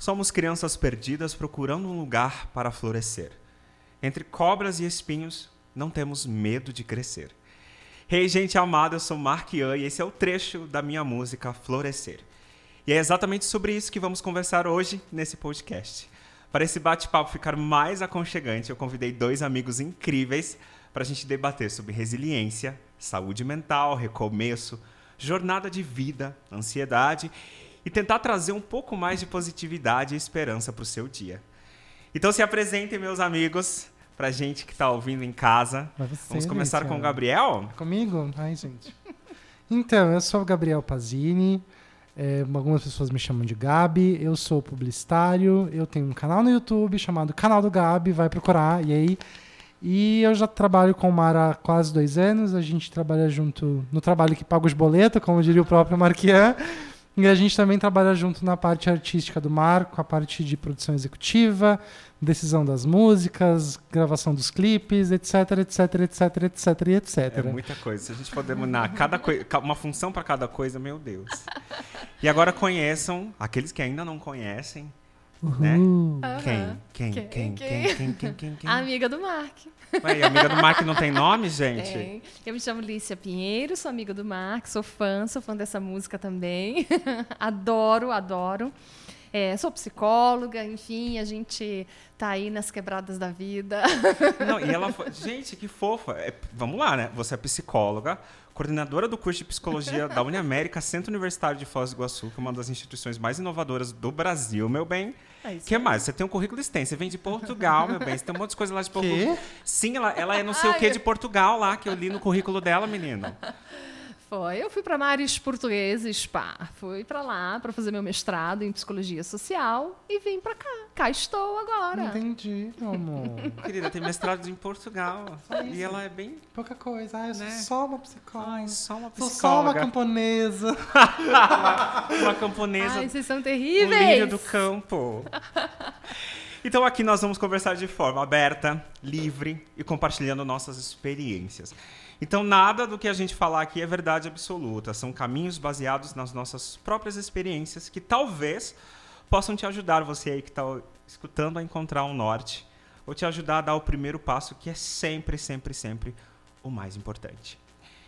Somos crianças perdidas procurando um lugar para florescer. Entre cobras e espinhos, não temos medo de crescer. Hey, gente amada, eu sou Mark Ian e esse é o trecho da minha música Florescer. E é exatamente sobre isso que vamos conversar hoje nesse podcast. Para esse bate-papo ficar mais aconchegante, eu convidei dois amigos incríveis para a gente debater sobre resiliência, saúde mental, recomeço, jornada de vida, ansiedade e tentar trazer um pouco mais de positividade e esperança para o seu dia. Então se apresentem, meus amigos, para gente que está ouvindo em casa. Você, Vamos começar com o Gabriel? Comigo? Ai, gente. Então, eu sou o Gabriel Pazini. É, algumas pessoas me chamam de Gabi. Eu sou publicitário. Eu tenho um canal no YouTube chamado Canal do Gabi. Vai procurar. E aí. E eu já trabalho com o Mara há quase dois anos. A gente trabalha junto no trabalho que paga os boletos, como diria o próprio Marquian. E a gente também trabalha junto na parte artística do Marco, a parte de produção executiva, decisão das músicas, gravação dos clipes, etc, etc, etc, etc, etc. É muita coisa. Se a gente puder mudar cada coi... uma função para cada coisa, meu Deus. E agora conheçam, aqueles que ainda não conhecem, né? Quem? Quem? Quem? Quem? Quem? Quem? Quem? A amiga do Marco. Ué, amiga do Mark não tem nome, gente? Eu me chamo Lícia Pinheiro, sou amiga do Mark, sou fã, sou fã dessa música também. adoro, adoro. É, sou psicóloga, enfim, a gente tá aí nas quebradas da vida. Não, e ela foi, gente, que fofa. É, vamos lá, né? Você é psicóloga, coordenadora do curso de psicologia da Uniamérica, Centro Universitário de Foz do Iguaçu, que é uma das instituições mais inovadoras do Brasil, meu bem. É que mais? Você tem um currículo extenso. Você vem de Portugal, meu bem. Você tem um monte de coisa lá de Portugal. Sim, ela, ela é não sei Ai, o que de Portugal lá, que eu li no currículo dela, menino. Foi. Eu fui para Mares Portugueses, pá. Fui para lá para fazer meu mestrado em psicologia social e vim para cá. Cá estou agora. Entendi, amor. Querida, tem mestrado em Portugal. E ela é bem. Pouca coisa. Ah, eu sou né? só uma psicóloga. Ai, só uma psicóloga. Sou só uma camponesa. uma camponesa. Ai, vocês são terríveis. do campo. Então aqui nós vamos conversar de forma aberta, livre e compartilhando nossas experiências. Então, nada do que a gente falar aqui é verdade absoluta. São caminhos baseados nas nossas próprias experiências que talvez possam te ajudar, você aí que está escutando, a encontrar um norte. Ou te ajudar a dar o primeiro passo, que é sempre, sempre, sempre o mais importante.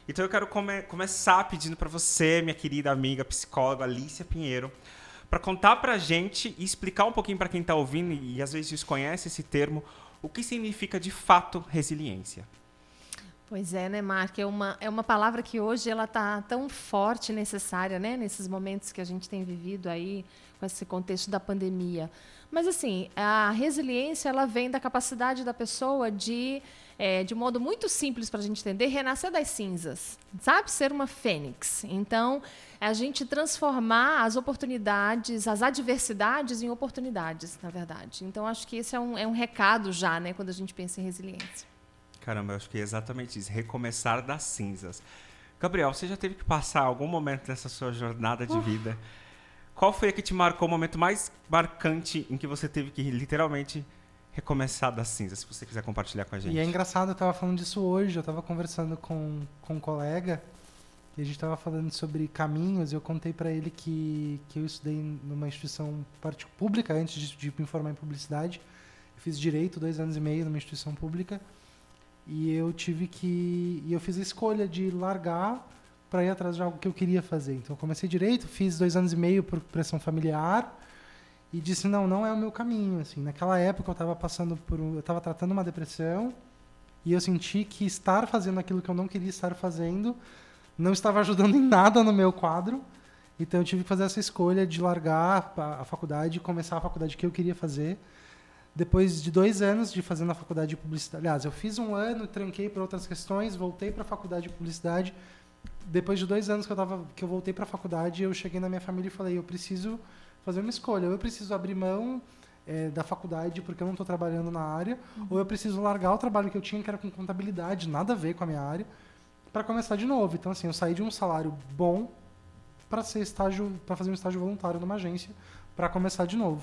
Então, eu quero come começar pedindo para você, minha querida amiga psicóloga Alicia Pinheiro, para contar para a gente e explicar um pouquinho para quem está ouvindo e às vezes desconhece esse termo, o que significa de fato resiliência. Pois é, né, Mark? É uma, é uma palavra que hoje ela está tão forte e necessária, né? Nesses momentos que a gente tem vivido aí, com esse contexto da pandemia. Mas, assim, a resiliência, ela vem da capacidade da pessoa de, é, de um modo muito simples para a gente entender, renascer das cinzas, sabe? Ser uma fênix. Então, é a gente transformar as oportunidades, as adversidades em oportunidades, na verdade. Então, acho que esse é um, é um recado já, né, quando a gente pensa em resiliência. Caramba, eu acho que é exatamente isso. Recomeçar das cinzas. Gabriel, você já teve que passar algum momento dessa sua jornada de vida? Qual foi a que te marcou o momento mais marcante em que você teve que literalmente recomeçar das cinzas? Se você quiser compartilhar com a gente. E é engraçado, eu estava falando disso hoje. Eu estava conversando com, com um colega e a gente estava falando sobre caminhos. E eu contei para ele que, que eu estudei numa instituição pública antes de, de me formar em publicidade. Eu fiz direito dois anos e meio numa instituição pública. E eu tive que. E eu fiz a escolha de largar para ir atrás de algo que eu queria fazer. Então eu comecei direito, fiz dois anos e meio por pressão familiar e disse não, não é o meu caminho. Assim, naquela época eu estava passando por, eu estava tratando uma depressão e eu senti que estar fazendo aquilo que eu não queria estar fazendo não estava ajudando em nada no meu quadro. Então eu tive que fazer essa escolha de largar a faculdade e começar a faculdade que eu queria fazer depois de dois anos de fazer na faculdade de publicidade, aliás, eu fiz um ano, tranquei para outras questões, voltei para a faculdade de publicidade. Depois de dois anos que eu, tava, que eu voltei para a faculdade, eu cheguei na minha família e falei: eu preciso fazer uma escolha. Eu preciso abrir mão é, da faculdade porque eu não estou trabalhando na área, uhum. ou eu preciso largar o trabalho que eu tinha, que era com contabilidade, nada a ver com a minha área, para começar de novo. Então, assim, eu saí de um salário bom para ser estágio, para fazer um estágio voluntário numa agência, para começar de novo.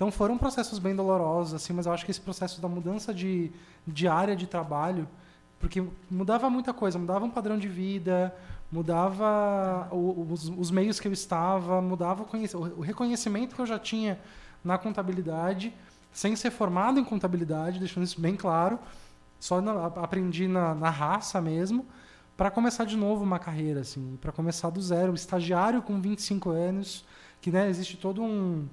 Então foram processos bem dolorosos, assim, mas eu acho que esse processo da mudança de, de área de trabalho, porque mudava muita coisa, mudava um padrão de vida, mudava o, os, os, meios que eu estava, mudava o, o, reconhecimento que eu já tinha na contabilidade, sem ser formado em contabilidade, deixando isso bem claro. Só na, aprendi na, na raça mesmo, para começar de novo uma carreira, assim, para começar do zero. Estagiário com 25 anos, que né, existe todo um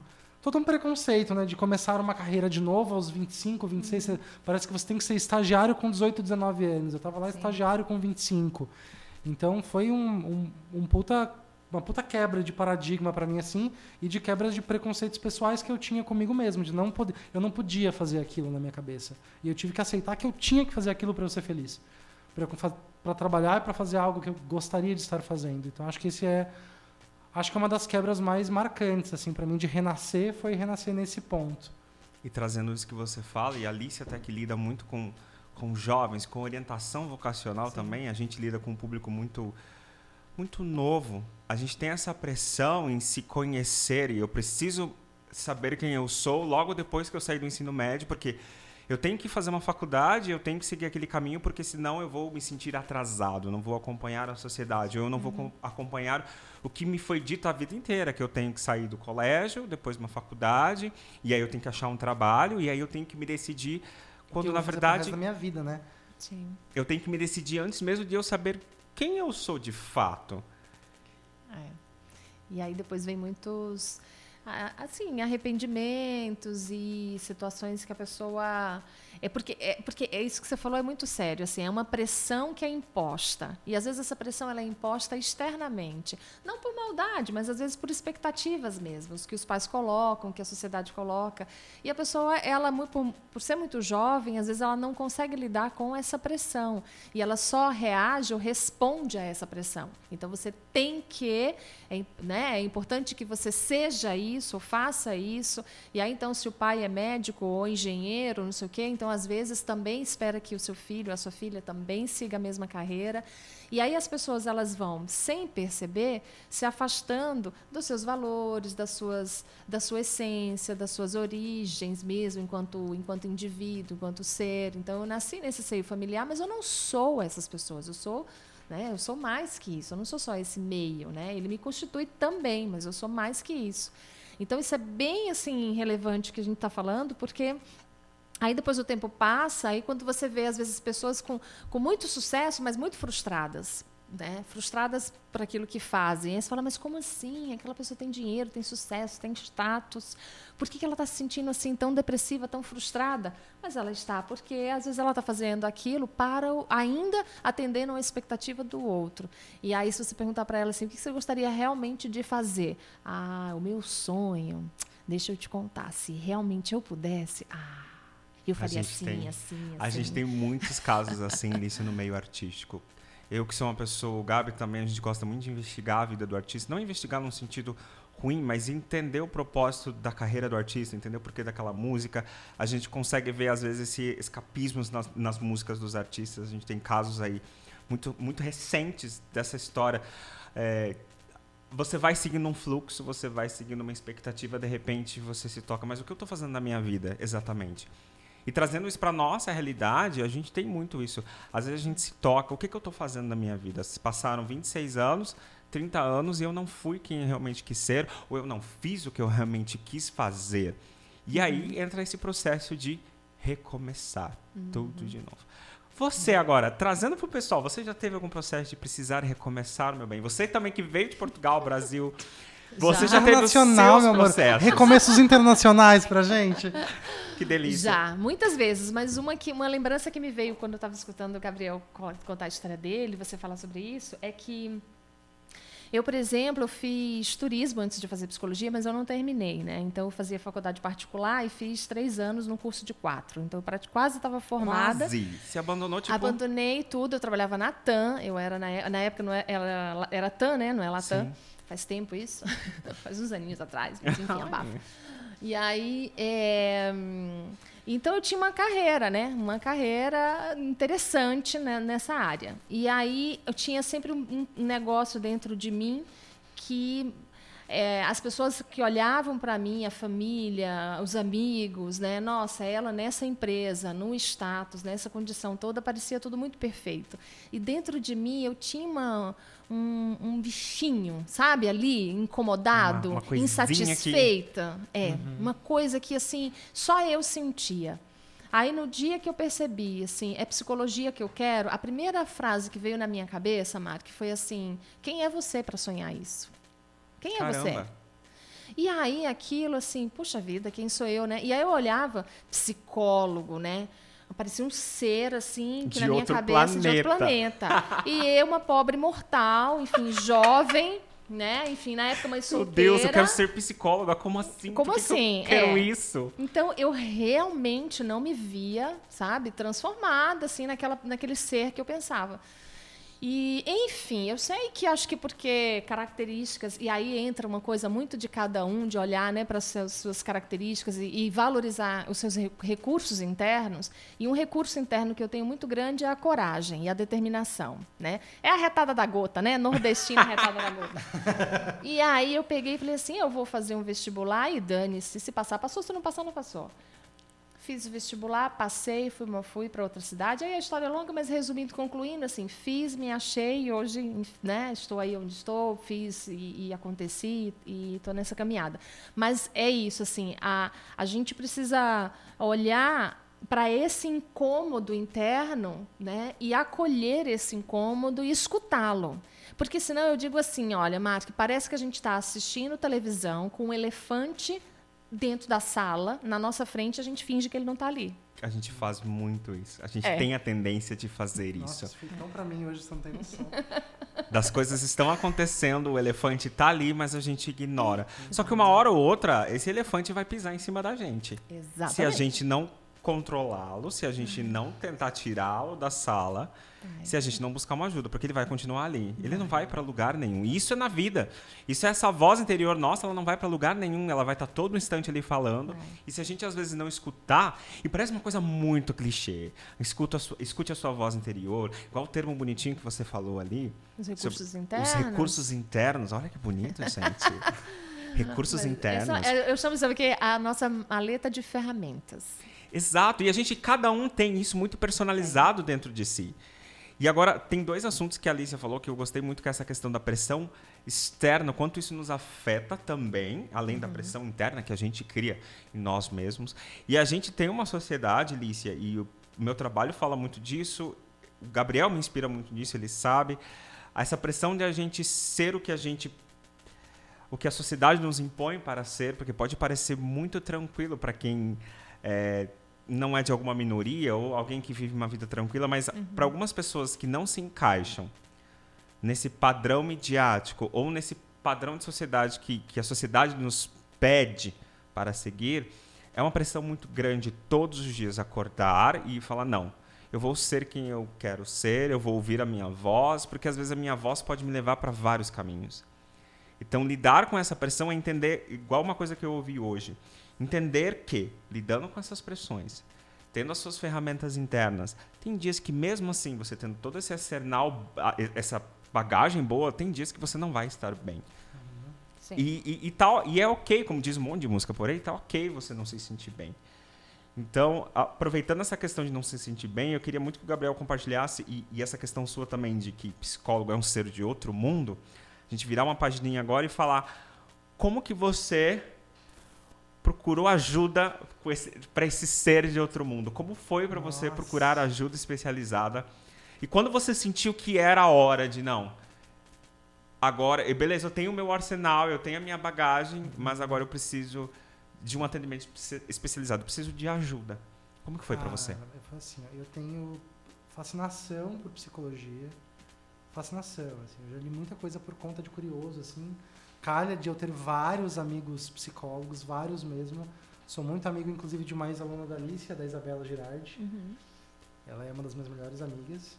todo um preconceito, né, de começar uma carreira de novo aos 25, 26, uhum. parece que você tem que ser estagiário com 18, 19 anos. Eu estava lá Sim. estagiário com 25. Então foi um, um, um puta uma puta quebra de paradigma para mim assim e de quebras de preconceitos pessoais que eu tinha comigo mesmo, de não poder, eu não podia fazer aquilo na minha cabeça. E eu tive que aceitar que eu tinha que fazer aquilo para eu ser feliz. Para trabalhar e para fazer algo que eu gostaria de estar fazendo. Então acho que esse é acho que é uma das quebras mais marcantes assim para mim de renascer foi renascer nesse ponto. E trazendo isso que você fala, e a Alice até que lida muito com com jovens, com orientação vocacional Sim. também, a gente lida com um público muito muito novo. A gente tem essa pressão em se conhecer e eu preciso saber quem eu sou logo depois que eu sair do ensino médio, porque eu tenho que fazer uma faculdade, eu tenho que seguir aquele caminho, porque senão eu vou me sentir atrasado, não vou acompanhar a sociedade, eu não uhum. vou acompanhar o que me foi dito a vida inteira, que eu tenho que sair do colégio, depois uma faculdade, e aí eu tenho que achar um trabalho, e aí eu tenho que me decidir quando na verdade da minha vida, né? Sim. Eu tenho que me decidir antes mesmo de eu saber quem eu sou de fato. É. E aí depois vem muitos assim arrependimentos e situações que a pessoa é porque, é porque é isso que você falou é muito sério, assim, é uma pressão que é imposta. E às vezes essa pressão ela é imposta externamente, não por maldade, mas às vezes por expectativas mesmo, que os pais colocam, que a sociedade coloca. E a pessoa, ela por, por ser muito jovem, às vezes ela não consegue lidar com essa pressão e ela só reage ou responde a essa pressão. Então você tem que, é, né, é importante que você seja isso, ou faça isso. E aí então se o pai é médico ou engenheiro, não sei o quê, então, às vezes, também espera que o seu filho, a sua filha também siga a mesma carreira. E aí as pessoas elas vão, sem perceber, se afastando dos seus valores, das suas, da sua essência, das suas origens mesmo, enquanto, enquanto indivíduo, enquanto ser. Então, eu nasci nesse seio familiar, mas eu não sou essas pessoas. Eu sou né? Eu sou mais que isso. Eu não sou só esse meio, né? Ele me constitui também, mas eu sou mais que isso. Então isso é bem assim relevante que a gente está falando, porque Aí depois o tempo passa, aí quando você vê, às vezes, pessoas com, com muito sucesso, mas muito frustradas. Né? Frustradas por aquilo que fazem. Aí você fala, mas como assim? Aquela pessoa tem dinheiro, tem sucesso, tem status. Por que, que ela está se sentindo assim tão depressiva, tão frustrada? Mas ela está, porque às vezes ela está fazendo aquilo para o, ainda atendendo a expectativa do outro. E aí, se você perguntar para ela assim, o que você gostaria realmente de fazer? Ah, o meu sonho. Deixa eu te contar, se realmente eu pudesse. Ah, eu faria assim, tem, assim, assim. A gente tem muitos casos assim nisso no meio artístico. Eu que sou uma pessoa, o Gabi também, a gente gosta muito de investigar a vida do artista. Não investigar num sentido ruim, mas entender o propósito da carreira do artista, entender o porquê daquela música. A gente consegue ver, às vezes, esse escapismo nas, nas músicas dos artistas. A gente tem casos aí muito, muito recentes dessa história. É, você vai seguindo um fluxo, você vai seguindo uma expectativa, de repente você se toca, mas o que eu estou fazendo na minha vida exatamente? E trazendo isso para nossa realidade, a gente tem muito isso. Às vezes a gente se toca, o que, que eu estou fazendo na minha vida? Se passaram 26 anos, 30 anos e eu não fui quem eu realmente quis ser, ou eu não fiz o que eu realmente quis fazer. E uhum. aí entra esse processo de recomeçar uhum. tudo de novo. Você agora, trazendo para o pessoal, você já teve algum processo de precisar recomeçar, meu bem? Você também que veio de Portugal, Brasil, você já, já teve Nacional, meu amor. Recomessos internacionais pra gente. Que delícia. Já, muitas vezes. Mas uma, que, uma lembrança que me veio quando eu estava escutando o Gabriel contar a história dele, você falar sobre isso, é que eu, por exemplo, eu fiz turismo antes de fazer psicologia, mas eu não terminei, né? Então, eu fazia faculdade particular e fiz três anos no curso de quatro. Então, eu quase estava formada. Quase. Se abandonou, tipo... Abandonei tudo. Eu trabalhava na TAM. Eu era, na, na época, não era, era, era TAM, né? Não é Latam. Sim. Faz tempo isso? Faz uns aninhos atrás, mas enfim, abafa. E aí, é... então eu tinha uma carreira, né? Uma carreira interessante né? nessa área. E aí eu tinha sempre um negócio dentro de mim que é, as pessoas que olhavam para mim, a família, os amigos, né? Nossa, ela nessa empresa, no status, nessa condição toda, parecia tudo muito perfeito. E dentro de mim eu tinha uma, um, um bichinho, sabe, ali, incomodado, Uma- uma insatisfeita. É, uma coisa que assim só eu sentia. Aí no dia que eu percebi, assim, é psicologia que eu quero, a primeira frase que veio na minha cabeça, Mark, foi assim: quem é você para sonhar isso? Quem é você? Caramba. E aí aquilo assim, puxa vida, quem sou eu, né? E aí eu olhava, psicólogo, né? Parecia um ser assim, que De na minha cabeça de outro planeta. planeta. e eu, uma pobre mortal, enfim, jovem, né? Enfim, na época mais Meu solteira. Deus, eu quero ser psicóloga. Como assim? Como Por que que assim? Eu quero É. isso. Então eu realmente não me via, sabe, transformada assim naquela, naquele ser que eu pensava. E, enfim, eu sei que acho que porque características, e aí entra uma coisa muito de cada um, de olhar né, para as suas, características e, e valorizar os seus re- recursos internos. E um recurso interno que eu tenho muito grande é a coragem e a determinação. Né? É a retada da gota, né? Nordestina retada da gota. E aí eu peguei e falei assim: eu vou fazer um vestibular e dane-se. Se passar, passou. Se não passar, não passou. Fiz o vestibular, passei, fui, fui para outra cidade. Aí a história é longa, mas resumindo, concluindo, assim, fiz, me achei hoje né, estou aí onde estou, fiz e, e aconteci e estou nessa caminhada. Mas é isso, assim, a, a gente precisa olhar para esse incômodo interno né, e acolher esse incômodo e escutá-lo. Porque senão eu digo assim, olha, Mark, parece que a gente está assistindo televisão com um elefante dentro da sala, na nossa frente, a gente finge que ele não está ali. A gente faz muito isso. A gente É. tem a tendência de fazer Nossa, isso. isso foi tão pra mim hoje, você não tem noção. Das coisas estão acontecendo, o elefante tá ali, mas a gente ignora. Só que uma hora ou outra, esse elefante vai pisar em cima da gente. Exatamente. Se a gente não controlá-lo, se a gente não tentar tirá-lo da sala, se a gente não buscar uma ajuda, porque ele vai continuar ali. Ele não vai para lugar nenhum. E isso é na vida. Isso é essa voz interior nossa, ela não vai para lugar nenhum, ela vai estar todo instante ali falando. E se a gente às vezes não escutar, e parece uma coisa muito clichê, escuta a sua- escute a sua voz interior, igual o termo bonitinho que você falou ali. Os recursos sobre internos. Os recursos internos. Olha que bonito, gente. recursos Mas internos. essa- é, eu chamo isso que a nossa maleta de ferramentas. Exato, e a gente, cada um tem isso muito personalizado dentro de si. E agora, tem dois assuntos que a Alicia falou que eu gostei muito, que é essa questão da pressão externa, quanto isso nos afeta também, além da pressão interna que a gente cria em nós mesmos. E a gente tem uma sociedade, Alicia, e o meu trabalho fala muito disso, o Gabriel me inspira muito nisso, ele sabe, essa pressão de a gente ser o que a gente o que a sociedade nos impõe para ser, porque pode parecer muito tranquilo para quem é, não é de alguma minoria ou alguém que vive uma vida tranquila, mas para algumas pessoas que não se encaixam nesse padrão midiático ou nesse padrão de sociedade que, que a sociedade nos pede para seguir, é uma pressão muito grande todos os dias acordar e falar não. Eu vou ser quem eu quero ser, eu vou ouvir a minha voz, porque às vezes a minha voz pode me levar para vários caminhos. Então, lidar com essa pressão é entender, igual uma coisa que eu ouvi hoje, entender que, lidando com essas pressões, tendo as suas ferramentas internas, tem dias que, mesmo assim, você tendo todo esse arsenal, essa bagagem boa, tem dias que você não vai estar bem. Sim. E, e, e, tal, e é ok, como diz um monte de música por aí, tá ok você não se sentir bem. Então, aproveitando essa questão de não se sentir bem, eu queria muito que o Gabriel compartilhasse, e, e essa questão sua também de que psicólogo é um ser de outro mundo, a gente virar uma pagininha agora e falar como que você procurou ajuda para esse ser de outro mundo. Como foi para você procurar ajuda especializada? E quando você sentiu que era a hora de não, agora, e beleza, eu tenho o meu arsenal, eu tenho a minha bagagem, mas agora eu preciso de um atendimento espe- especializado, eu preciso de ajuda. Como que foi para você? eu assim, eu tenho fascinação por psicologia. Fascinação, assim. Eu já li muita coisa por conta de curioso, assim. Calha de eu ter vários amigos psicólogos, vários mesmo. Sou muito amigo, inclusive, de uma ex-aluna da Alicia, da Isabela Girardi. Uhum. Ela é uma das minhas melhores amigas.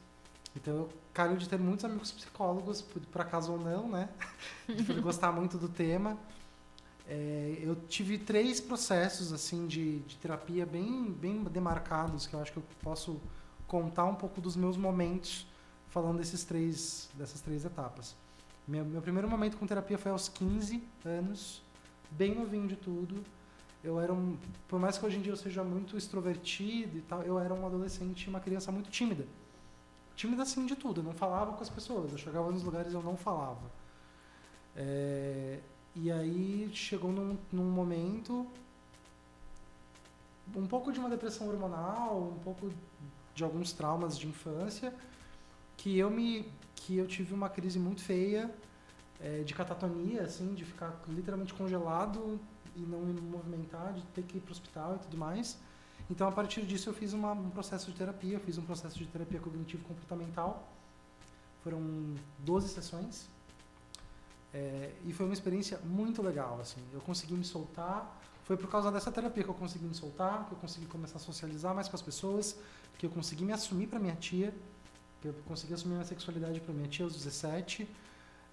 Então eu calho de ter muitos amigos psicólogos, por, por acaso ou não, né? por gostar muito do tema. É, eu tive três processos assim de, de terapia bem, bem demarcados, que eu acho que eu posso contar um pouco dos meus momentos falando desses três, dessas três etapas. Meu, meu primeiro momento com terapia foi aos 15 anos, bem novinho de tudo. Eu era um, por mais que hoje em dia eu seja muito extrovertido e tal, eu era um adolescente, uma criança muito tímida. Tímida assim de tudo, eu não falava com as pessoas, eu chegava nos lugares eu não falava. É, e aí chegou num, num momento um pouco de uma depressão hormonal, um pouco de alguns traumas de infância, que eu me que eu tive uma crise muito feia é, de catatonia, assim, de ficar literalmente congelado e não me movimentar, de ter que ir para o hospital e tudo mais. Então, a partir disso, eu fiz uma, um processo de terapia, eu fiz um processo de terapia cognitivo-comportamental. Foram 12 sessões. É, e foi uma experiência muito legal, assim. Eu consegui me soltar. Foi por causa dessa terapia que eu consegui me soltar, que eu consegui começar a socializar mais com as pessoas, que eu consegui me assumir para minha tia, que eu consegui assumir minha sexualidade para minha tia aos 17,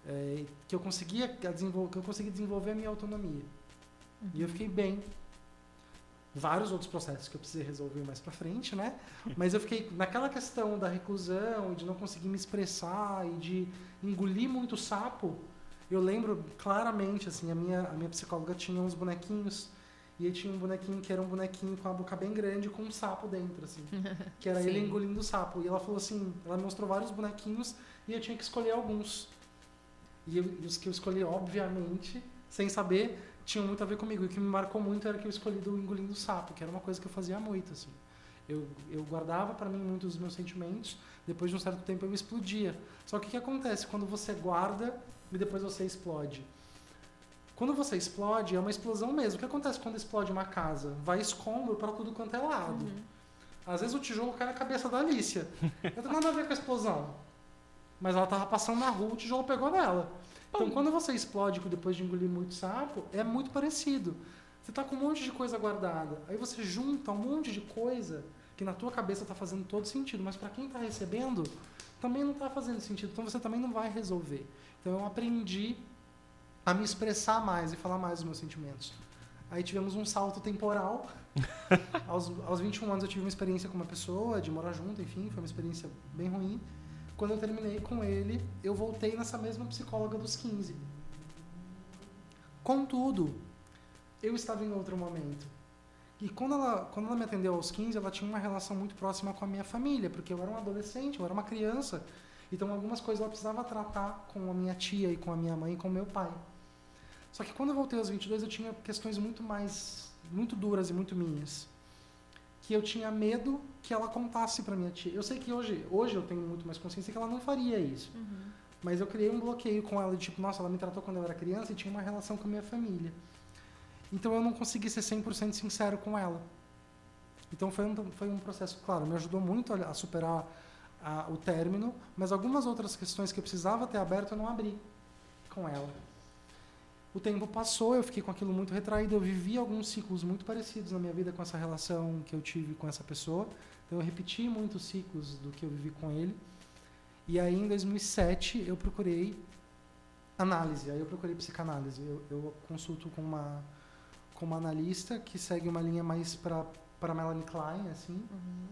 é, que eu conseguia que eu consegui desenvolver a minha autonomia. Uhum. E eu fiquei bem. Vários outros processos que eu precisei resolver mais para frente, né? Mas eu fiquei naquela questão da reclusão, de não conseguir me expressar e de engolir muito sapo. Eu lembro claramente, assim, a minha, a minha psicóloga tinha uns bonequinhos e aí tinha um bonequinho que era um bonequinho com a boca bem grande com um sapo dentro, assim. Que era ele engolindo o sapo. E ela falou assim, ela mostrou vários bonequinhos e eu tinha que escolher alguns. E, eu, e os que eu escolhi, obviamente, sem saber, tinham muito a ver comigo. E o que me marcou muito era que eu escolhi do engolindo o sapo, que era uma coisa que eu fazia muito, assim. Eu, eu guardava para mim muitos dos meus sentimentos, depois de um certo tempo eu explodia. Só que o que acontece quando você guarda e depois você explode? Quando você explode, é uma explosão mesmo. O que acontece quando explode uma casa? Vai escombro para tudo quanto é lado. Uhum. Às vezes o tijolo cai na cabeça da Alicia. Não tem nada a ver com a explosão. Mas ela tava passando na rua, o tijolo pegou nela. Então, quando você explode depois de engolir muito sapo, é muito parecido. Você tá com um monte de coisa guardada. Aí você junta um monte de coisa que na tua cabeça tá fazendo todo sentido, mas para quem tá recebendo, também não tá fazendo sentido. Então você também não vai resolver. Então eu aprendi a me expressar mais e falar mais dos meus sentimentos. Aí tivemos um salto temporal. aos, aos 21 anos eu tive uma experiência com uma pessoa, de morar junto, enfim, foi uma experiência bem ruim. Quando eu terminei com ele, eu voltei nessa mesma psicóloga dos 15. Contudo, eu estava em outro momento. E quando ela, quando ela me atendeu aos 15, ela tinha uma relação muito próxima com a minha família, porque eu era um adolescente, eu era uma criança. Então, algumas coisas ela precisava tratar com a minha tia e com a minha mãe e com meu pai. Só que quando eu voltei aos 22, eu tinha questões muito mais, muito duras e muito minhas que eu tinha medo que ela contasse para minha tia. Eu sei que hoje, hoje eu tenho muito mais consciência que ela não faria isso. Uhum. Mas eu criei um bloqueio com ela, de tipo, nossa, ela me tratou quando eu era criança e tinha uma relação com a minha família. Então eu não consegui ser 100% sincero com ela. Então foi um, foi um processo, claro, me ajudou muito a, a superar a, o término, mas algumas outras questões que eu precisava ter aberto eu não abri com ela. O tempo passou, eu fiquei com aquilo muito retraído, eu vivi alguns ciclos muito parecidos na minha vida com essa relação que eu tive com essa pessoa. Então eu repeti muitos ciclos do que eu vivi com ele. E aí em 2007 eu procurei análise, aí eu procurei psicanálise. Eu, eu consulto com uma com uma analista que segue uma linha mais para para Melanie Klein, assim. Uhum.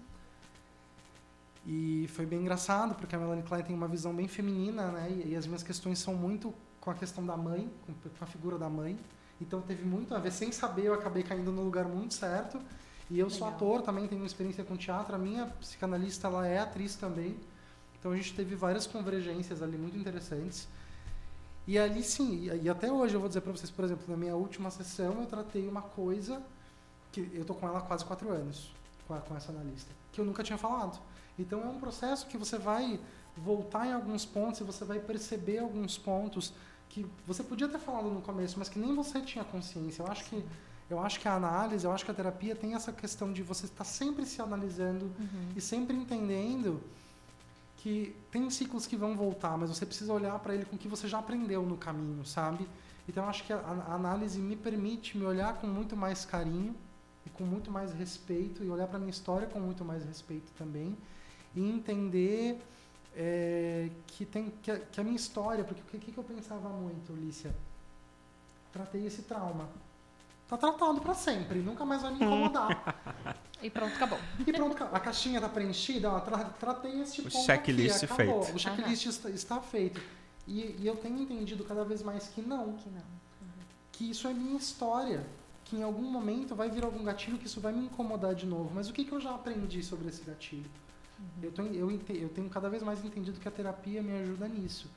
E foi bem engraçado, porque a Melanie Klein tem uma visão bem feminina, né? E, e as minhas questões são muito com a questão da mãe, com a figura da mãe. Então teve muito a ver, sem saber, eu acabei caindo no lugar muito certo. E eu Legal. sou ator, também tenho experiência com teatro. A minha psicanalista, ela é atriz também. Então a gente teve várias convergências ali muito interessantes. E ali sim, e até hoje eu vou dizer para vocês, por exemplo, na minha última sessão eu tratei uma coisa que eu tô com ela há quase quatro anos, com, a, com essa analista, que eu nunca tinha falado. Então é um processo que você vai voltar em alguns pontos e você vai perceber alguns pontos que você podia ter falado no começo, mas que nem você tinha consciência. Eu acho que eu acho que a análise, eu acho que a terapia tem essa questão de você estar sempre se analisando uhum. e sempre entendendo que tem ciclos que vão voltar, mas você precisa olhar para ele com o que você já aprendeu no caminho, sabe? Então eu acho que a, a análise me permite me olhar com muito mais carinho e com muito mais respeito e olhar para minha história com muito mais respeito também e entender é, que tem que a, que a, minha história, porque o que, que eu pensava muito, Lícia? Tratei esse trauma. Tá tratado para sempre, nunca mais vai me incomodar. e pronto, acabou. E pronto, a caixinha tá preenchida, ó, tra, tratei esse ponto O checklist aqui, feito. O checklist está, está, feito. E, e eu tenho entendido cada vez mais que não. Que não. Que isso é minha história. Que em algum momento vai vir algum gatilho que isso vai me incomodar de novo. Mas o que, que eu já aprendi sobre esse gatilho? Eu, tô, eu, ente- eu tenho cada vez mais entendido que a terapia me ajuda nisso.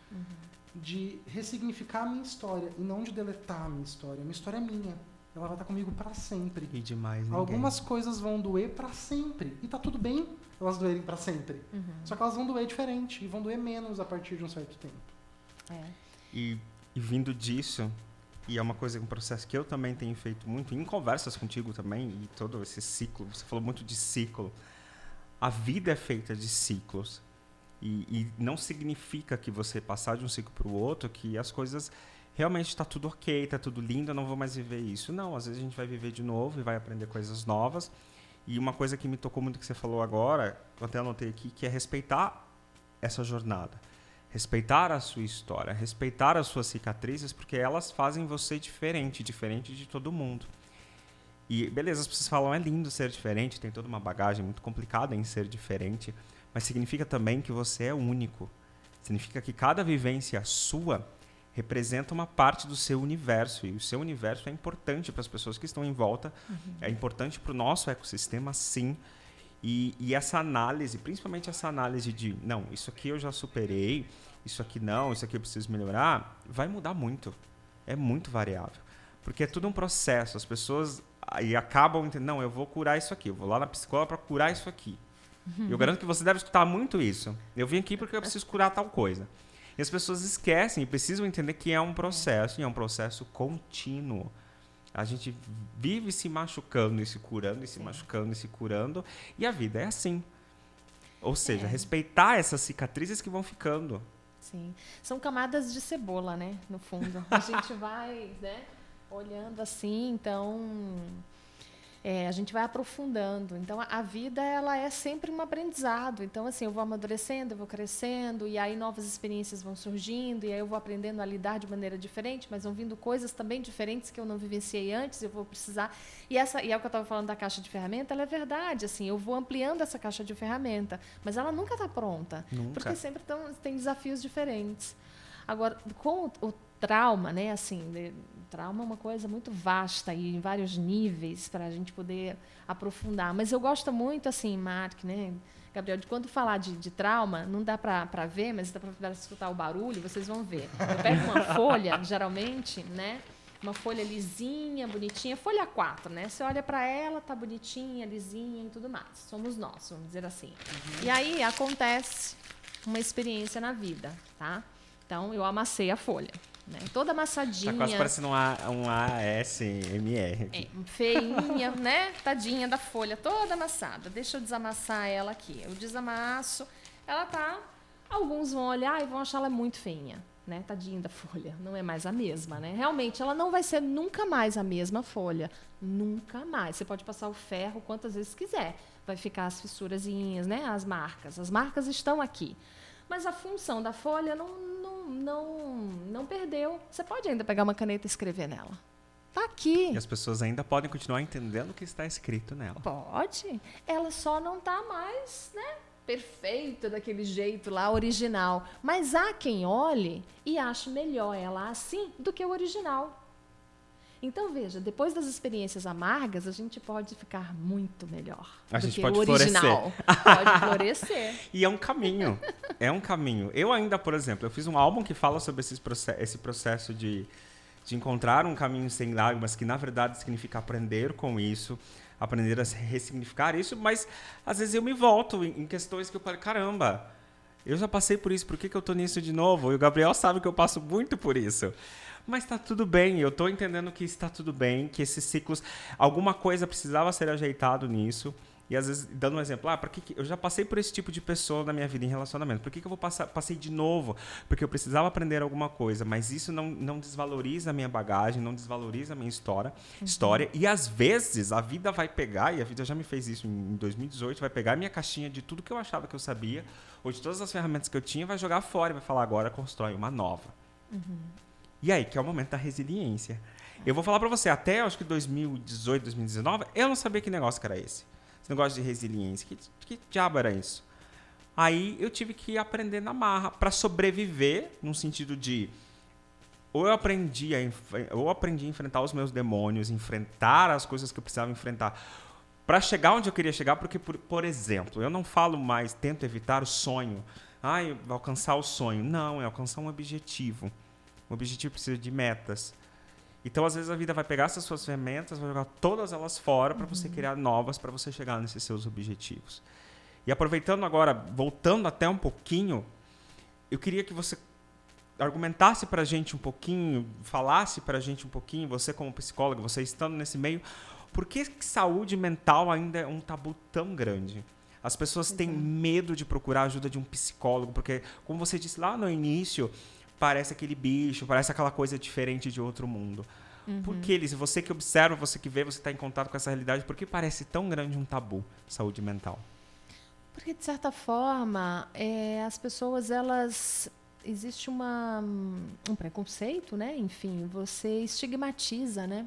De ressignificar a minha história e não de deletar a minha história. A minha história é minha. Ela vai estar comigo para sempre. E demais ninguém. Algumas coisas vão doer para sempre. E tá tudo bem elas doerem para sempre. Uhum. Só que elas vão doer diferente e vão doer menos a partir de um certo tempo. É. E, e vindo disso, e é uma coisa, um processo que eu também tenho feito muito, em conversas contigo também, e todo esse ciclo, você falou muito de ciclo. A vida é feita de ciclos. E, e não significa que você passar de um ciclo para o outro, que as coisas realmente está tudo ok, está tudo lindo, eu não vou mais viver isso. Não, às vezes a gente vai viver de novo e vai aprender coisas novas. E uma coisa que me tocou muito que você falou agora, eu até anotei aqui, que é respeitar essa jornada. Respeitar a sua história, respeitar as suas cicatrizes, porque elas fazem você diferente, diferente de todo mundo. E beleza, as pessoas falam é lindo ser diferente, tem toda uma bagagem muito complicada em ser diferente, mas significa também que você é único. Significa que cada vivência sua representa uma parte do seu universo e o seu universo é importante para as pessoas que estão em volta, é importante para o nosso ecossistema, sim. E, e essa análise, principalmente essa análise de, não, isso aqui eu já superei, isso aqui não, isso aqui eu preciso melhorar, vai mudar muito. É muito variável. Porque é tudo um processo. As pessoas aí acabam entendendo, não, eu vou curar isso aqui, eu vou lá na psicóloga para curar isso aqui. E Eu garanto que você deve escutar muito isso. Eu vim aqui porque eu preciso curar tal coisa. E as pessoas esquecem e precisam entender que é um processo, e é um processo contínuo. A gente vive se machucando e se curando, e se Sim. machucando e se curando, e a vida é assim. Ou seja, É. respeitar essas cicatrizes que vão ficando. Sim. São camadas de cebola, né? No fundo. A gente vai, né? Olhando assim, então. é, a gente vai aprofundando. Então, a, vida, ela é sempre um aprendizado. Então, assim, eu vou amadurecendo, eu vou crescendo, e aí novas experiências vão surgindo, e aí eu vou aprendendo a lidar de maneira diferente, mas vão vindo coisas também diferentes que eu não vivenciei antes, eu vou precisar. E, essa, e é o que eu estava falando da caixa de ferramenta, ela é verdade, assim, eu vou ampliando essa caixa de ferramenta, mas ela nunca está pronta. Nunca. Porque sempre tão, tem desafios diferentes. Agora, com o, o trauma, né, assim, de- trauma é uma coisa muito vasta e em vários níveis para a gente poder aprofundar. Mas eu gosto muito, assim, Mark, né, Gabriel, de quando falar de, de trauma, não dá para ver, mas dá para escutar o barulho, vocês vão ver. Eu pego uma folha, geralmente, né, uma folha lisinha, bonitinha, folha 4, né? Você olha para ela, tá bonitinha, lisinha e tudo mais. Somos nós, vamos dizer assim. E aí acontece uma experiência na vida, tá? Então eu amassei a folha, né? Toda amassadinha. Tá quase parecendo um, A- um ASMR. É, feinha, né? Tadinha da folha, toda amassada. Deixa eu desamassar ela aqui. Eu desamasso, ela tá. Alguns vão olhar e vão achar ela muito feinha, né? Tadinha da folha. Não é mais a mesma, né? Realmente, ela não vai ser nunca mais a mesma folha. Nunca mais. Você pode passar o ferro quantas vezes quiser. Vai ficar as fissurazinhas, né? As marcas. As marcas estão aqui. Mas a função da folha não, não, não, perdeu. Você pode ainda pegar uma caneta e escrever nela. Tá aqui. E as pessoas ainda podem continuar entendendo o que está escrito nela. Pode. Ela só não tá mais, né? Perfeita daquele jeito lá, original. Mas há quem olhe e ache melhor ela assim do que o original. Então, veja, depois das experiências amargas, a gente pode ficar muito melhor. A gente pode o original. Pode florescer. E é um caminho. É um caminho. Eu ainda, por exemplo, eu fiz um álbum que fala sobre esses proce- esse processo de, de encontrar um caminho sem lágrimas, que na verdade significa aprender com isso, aprender a ressignificar isso, mas às vezes eu me volto em, em questões que eu falo, caramba, eu já passei por isso, por que, que eu tô nisso de novo? E o Gabriel sabe que eu passo muito por isso. Mas está tudo bem, eu estou entendendo que está tudo bem, que esses ciclos, alguma coisa precisava ser ajeitado nisso. E às vezes, dando um exemplo, ah, por que que- eu já passei por esse tipo de pessoa na minha vida em relacionamento, por que, que eu vou passar, passei de novo? Porque eu precisava aprender alguma coisa, mas isso não, não desvaloriza a minha bagagem, não desvaloriza a minha história, história. E às vezes a vida vai pegar, e a vida já me fez isso em 2018, vai pegar a minha caixinha de tudo que eu achava que eu sabia, ou de todas as ferramentas que eu tinha, vai jogar fora e vai falar, agora constrói uma nova. E aí, que é o momento da resiliência. Eu vou falar pra você, até acho que 2018, 2019, eu não sabia que negócio que era esse. Esse negócio de resiliência. Que, que diabo era isso? Aí eu tive que aprender na marra para sobreviver, no sentido de ou eu aprendi a ou aprendi a enfrentar os meus demônios, enfrentar as coisas que eu precisava enfrentar para chegar onde eu queria chegar, porque por, por exemplo, eu não falo mais tento evitar o sonho, ai, alcançar o sonho. Não, é alcançar um objetivo. O objetivo precisa de metas. Então, às vezes, a vida vai pegar essas suas ferramentas, vai jogar todas elas fora para uhum. você criar novas para você chegar nesses seus objetivos. E aproveitando agora, voltando até um pouquinho, eu queria que você argumentasse para a gente um pouquinho, falasse para a gente um pouquinho, você como psicólogo, você estando nesse meio, por que saúde mental ainda é um tabu tão grande? As pessoas têm medo de procurar a ajuda de um psicólogo, porque, como você disse lá no início, parece aquele bicho, parece aquela coisa diferente de outro mundo. Uhum. Por que eles, você que observa, você que vê, você está em contato com essa realidade, por que parece tão grande um tabu saúde mental? Porque de certa forma é, as pessoas elas existe uma, um preconceito, né? Enfim, você estigmatiza, né?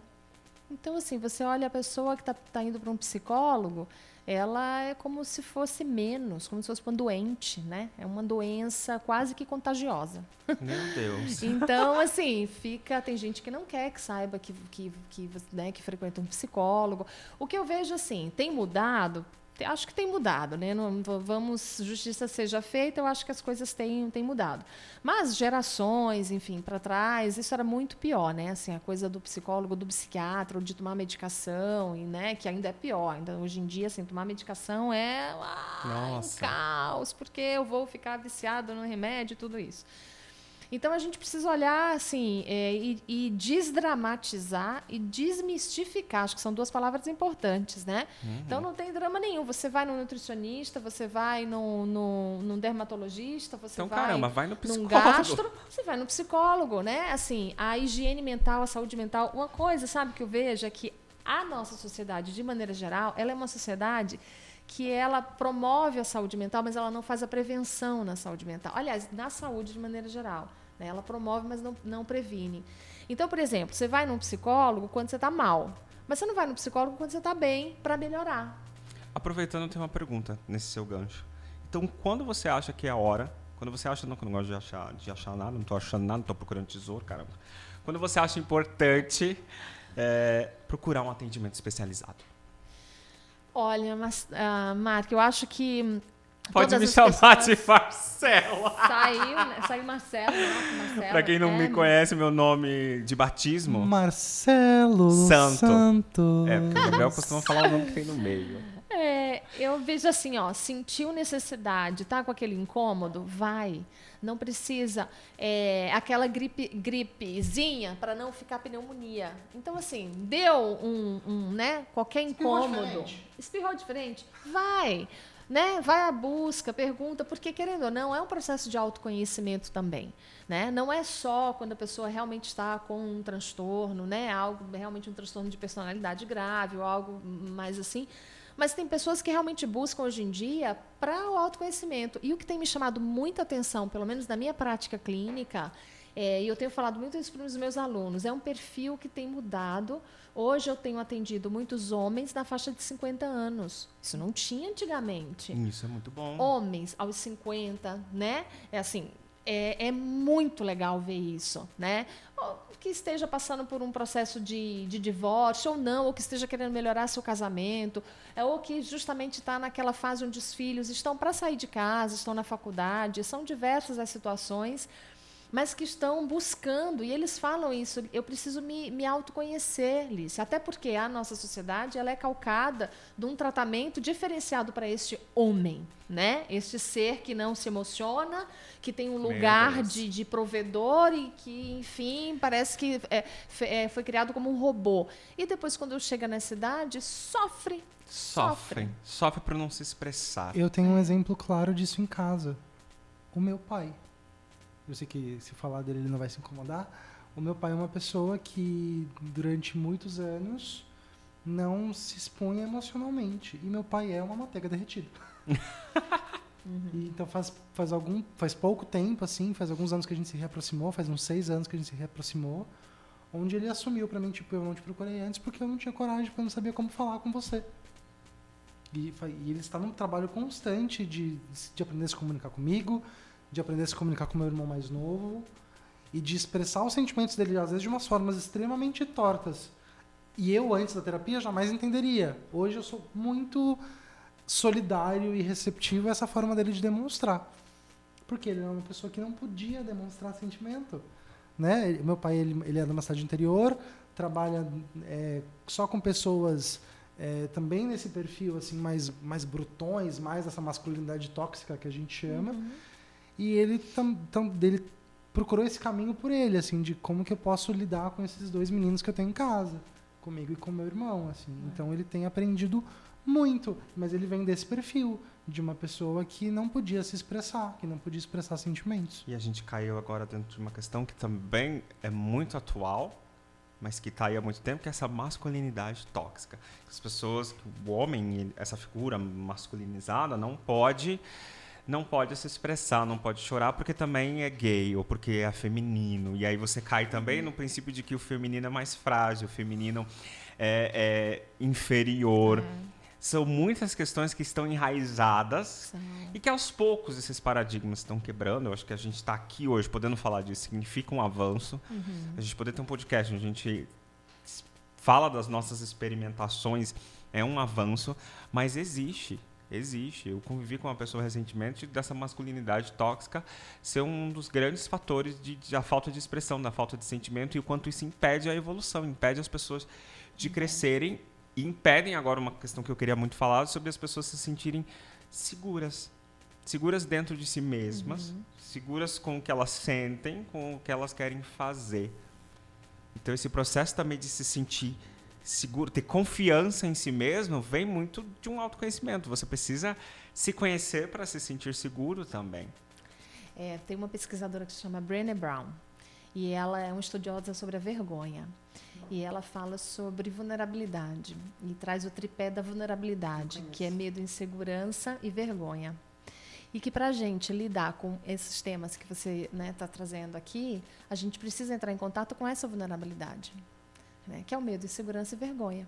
Então, assim, você olha a pessoa que está tá indo para um psicólogo, ela é como se fosse menos, como se fosse uma doente, né? É uma doença quase que contagiosa. Meu Deus. então, assim, fica. Tem gente que não quer que saiba que, que, que, né, que frequenta um psicólogo. O que eu vejo, assim, tem mudado? Acho que tem mudado, né? Não, vamos, justiça seja feita, eu acho que as coisas têm, têm mudado. Mas gerações, enfim, para trás, isso era muito pior, né? Assim, a coisa do psicólogo, do psiquiatra, de tomar medicação, e, né? Que ainda é pior. Ainda hoje em dia, assim, tomar medicação é ah, um caos, porque eu vou ficar viciado no remédio e tudo isso. Então a gente precisa olhar assim é, e, e, desdramatizar e desmistificar. Acho que são duas palavras importantes, né? Uhum. Então não tem drama nenhum. Você vai no nutricionista, você vai no, no, no dermatologista, você então, vai, caramba, vai no psicólogo. num gastro, você vai no psicólogo, né? Assim, a higiene mental, a saúde mental. Uma coisa, sabe, que eu vejo é que a nossa sociedade, de maneira geral, ela é uma sociedade que ela promove a saúde mental, mas ela não faz a prevenção na saúde mental. Aliás, na saúde de maneira geral. Né? Ela promove, mas não, não previne. Então, por exemplo, você vai num psicólogo quando você está mal, mas você não vai no psicólogo quando você está bem para melhorar. Aproveitando, eu tenho uma pergunta nesse seu gancho. Então, quando você acha que é a hora, quando você acha, não que eu não gosto de achar, de achar nada, não estou achando nada, não estou procurando tesouro, caramba. Quando você acha importante é, procurar um atendimento especializado? Olha, mas, uh, Marco, eu acho que Pode me chamar de Marcelo. Saiu, né? Saiu Marcelo, Marcelo. Pra quem não é, me conhece, meu nome de batismo. Marcelo Santo. Santos. É, porque o Gabriel costuma falar o nome que tem no meio. É, eu vejo assim, ó, sentiu necessidade, tá com aquele incômodo, vai. Não precisa é, aquela gripe, gripezinha para não ficar pneumonia. Então, assim, deu um, um né, qualquer incômodo. Espirrou diferente. Espirrou diferente. Vai né? Vai à busca, pergunta, porque querendo ou não, é um processo de autoconhecimento também, né? Não é só quando a pessoa realmente está com um transtorno, né? Algo realmente um transtorno de personalidade grave ou algo mais assim. Mas tem pessoas que realmente buscam hoje em dia para o autoconhecimento. E o que tem me chamado muita atenção, pelo menos na minha prática clínica, é, e eu tenho falado muito isso para os meus alunos, é um perfil que tem mudado Hoje eu tenho atendido muitos homens na faixa de 50 anos. Isso não tinha antigamente. Isso é muito bom. Homens aos 50, né? É assim, é, é, muito legal ver isso, né? que esteja passando por um processo de, de divórcio ou não, ou que esteja querendo melhorar seu casamento, é, ou que justamente está naquela fase onde os filhos estão para sair de casa, estão na faculdade, são diversas as situações mas que estão buscando, e eles falam isso, eu preciso me, me autoconhecer, Lice, até porque a nossa sociedade ela é calcada de um tratamento diferenciado para este homem, né? Este ser que não se emociona, que tem um lugar de, de provedor e que, enfim, parece que é, é, foi criado como um robô. E depois, quando chega nessa idade, sofre. Sofre. Sofre, sofre por não se expressar. Eu tenho um exemplo claro disso em casa. O meu pai eu sei que se falar dele ele não vai se incomodar. O meu pai é uma pessoa que durante muitos anos não se expõe emocionalmente. E meu pai é uma manteiga derretida. uhum. e, então faz, faz algum faz pouco tempo assim, faz alguns anos que a gente se reaproximou, faz uns seis anos que a gente se reaproximou, onde ele assumiu para mim tipo eu não te procurei antes porque eu não tinha coragem, porque eu não sabia como falar com você. E, e ele está num trabalho constante de, de aprender a se comunicar comigo, de aprender a se comunicar com meu irmão mais novo e de expressar os sentimentos dele, às vezes de umas formas extremamente tortas. E eu, antes da terapia, jamais entenderia. Hoje eu sou muito solidário e receptivo a essa forma dele de demonstrar. Porque ele é uma pessoa que não podia demonstrar sentimento. Né? Meu pai ele, ele é de uma cidade interior, trabalha é, só com pessoas é, também nesse perfil assim mais mais brutões, mais essa masculinidade tóxica que a gente chama. Uhum. E ele tam, tam, dele procurou esse caminho por ele, assim, de como que eu posso lidar com esses dois meninos que eu tenho em casa, comigo e com meu irmão, assim. É. Então ele tem aprendido muito, mas ele vem desse perfil de uma pessoa que não podia se expressar, que não podia expressar sentimentos. E a gente caiu agora dentro de uma questão que também é muito atual, mas que está aí há muito tempo, que é essa masculinidade tóxica. As pessoas, o homem, essa figura masculinizada, não pode não pode se expressar, não pode chorar porque também é gay ou porque é feminino. E aí você cai também no princípio de que o feminino é mais frágil, o feminino é, é inferior. É. São muitas questões que estão enraizadas Sim. e que aos poucos esses paradigmas estão quebrando. Eu acho que a gente está aqui hoje podendo falar disso significa um avanço. Uhum. A gente poder ter um podcast onde a gente fala das nossas experimentações é um avanço, mas existe Existe. Eu convivi com uma pessoa recentemente dessa masculinidade tóxica ser um dos grandes fatores de, de, da falta de expressão, da falta de sentimento e o quanto isso impede a evolução, impede as pessoas de crescerem e impedem agora uma questão que eu queria muito falar sobre as pessoas se sentirem seguras, seguras dentro de si mesmas, uhum. seguras com o que elas sentem, com o que elas querem fazer. Então esse processo também de se sentir seguro, ter confiança em si mesmo, vem muito de um autoconhecimento. Você precisa se conhecer para se sentir seguro também. É, tem uma pesquisadora que se chama Brené Brown e ela é uma estudiosa sobre a vergonha. E ela fala sobre vulnerabilidade e traz o tripé da vulnerabilidade, que é medo, insegurança e vergonha. E que para a gente lidar com esses temas que você está né, tá trazendo aqui, a gente precisa entrar em contato com essa vulnerabilidade né? que é o medo, insegurança e vergonha.